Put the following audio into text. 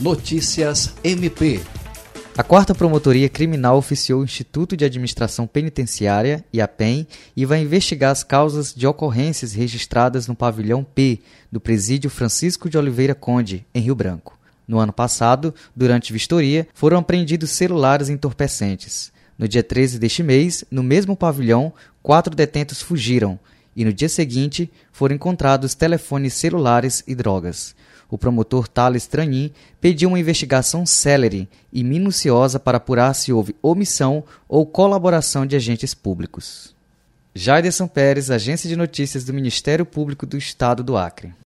Notícias MP. A quarta Promotoria Criminal oficiou o Instituto de Administração Penitenciária, IAPEN, e vai investigar as causas de ocorrências registradas no pavilhão P do Presídio Francisco de Oliveira Conde, em Rio Branco. No ano passado, durante vistoria, foram apreendidos celulares entorpecentes. No dia 13 deste mês, no mesmo pavilhão, quatro detentos fugiram e no dia seguinte foram encontrados telefones celulares e drogas. O promotor Thales Tranin pediu uma investigação célere e minuciosa para apurar se houve omissão ou colaboração de agentes públicos. Jaiderson Pérez, Agência de Notícias do Ministério Público do Estado do Acre.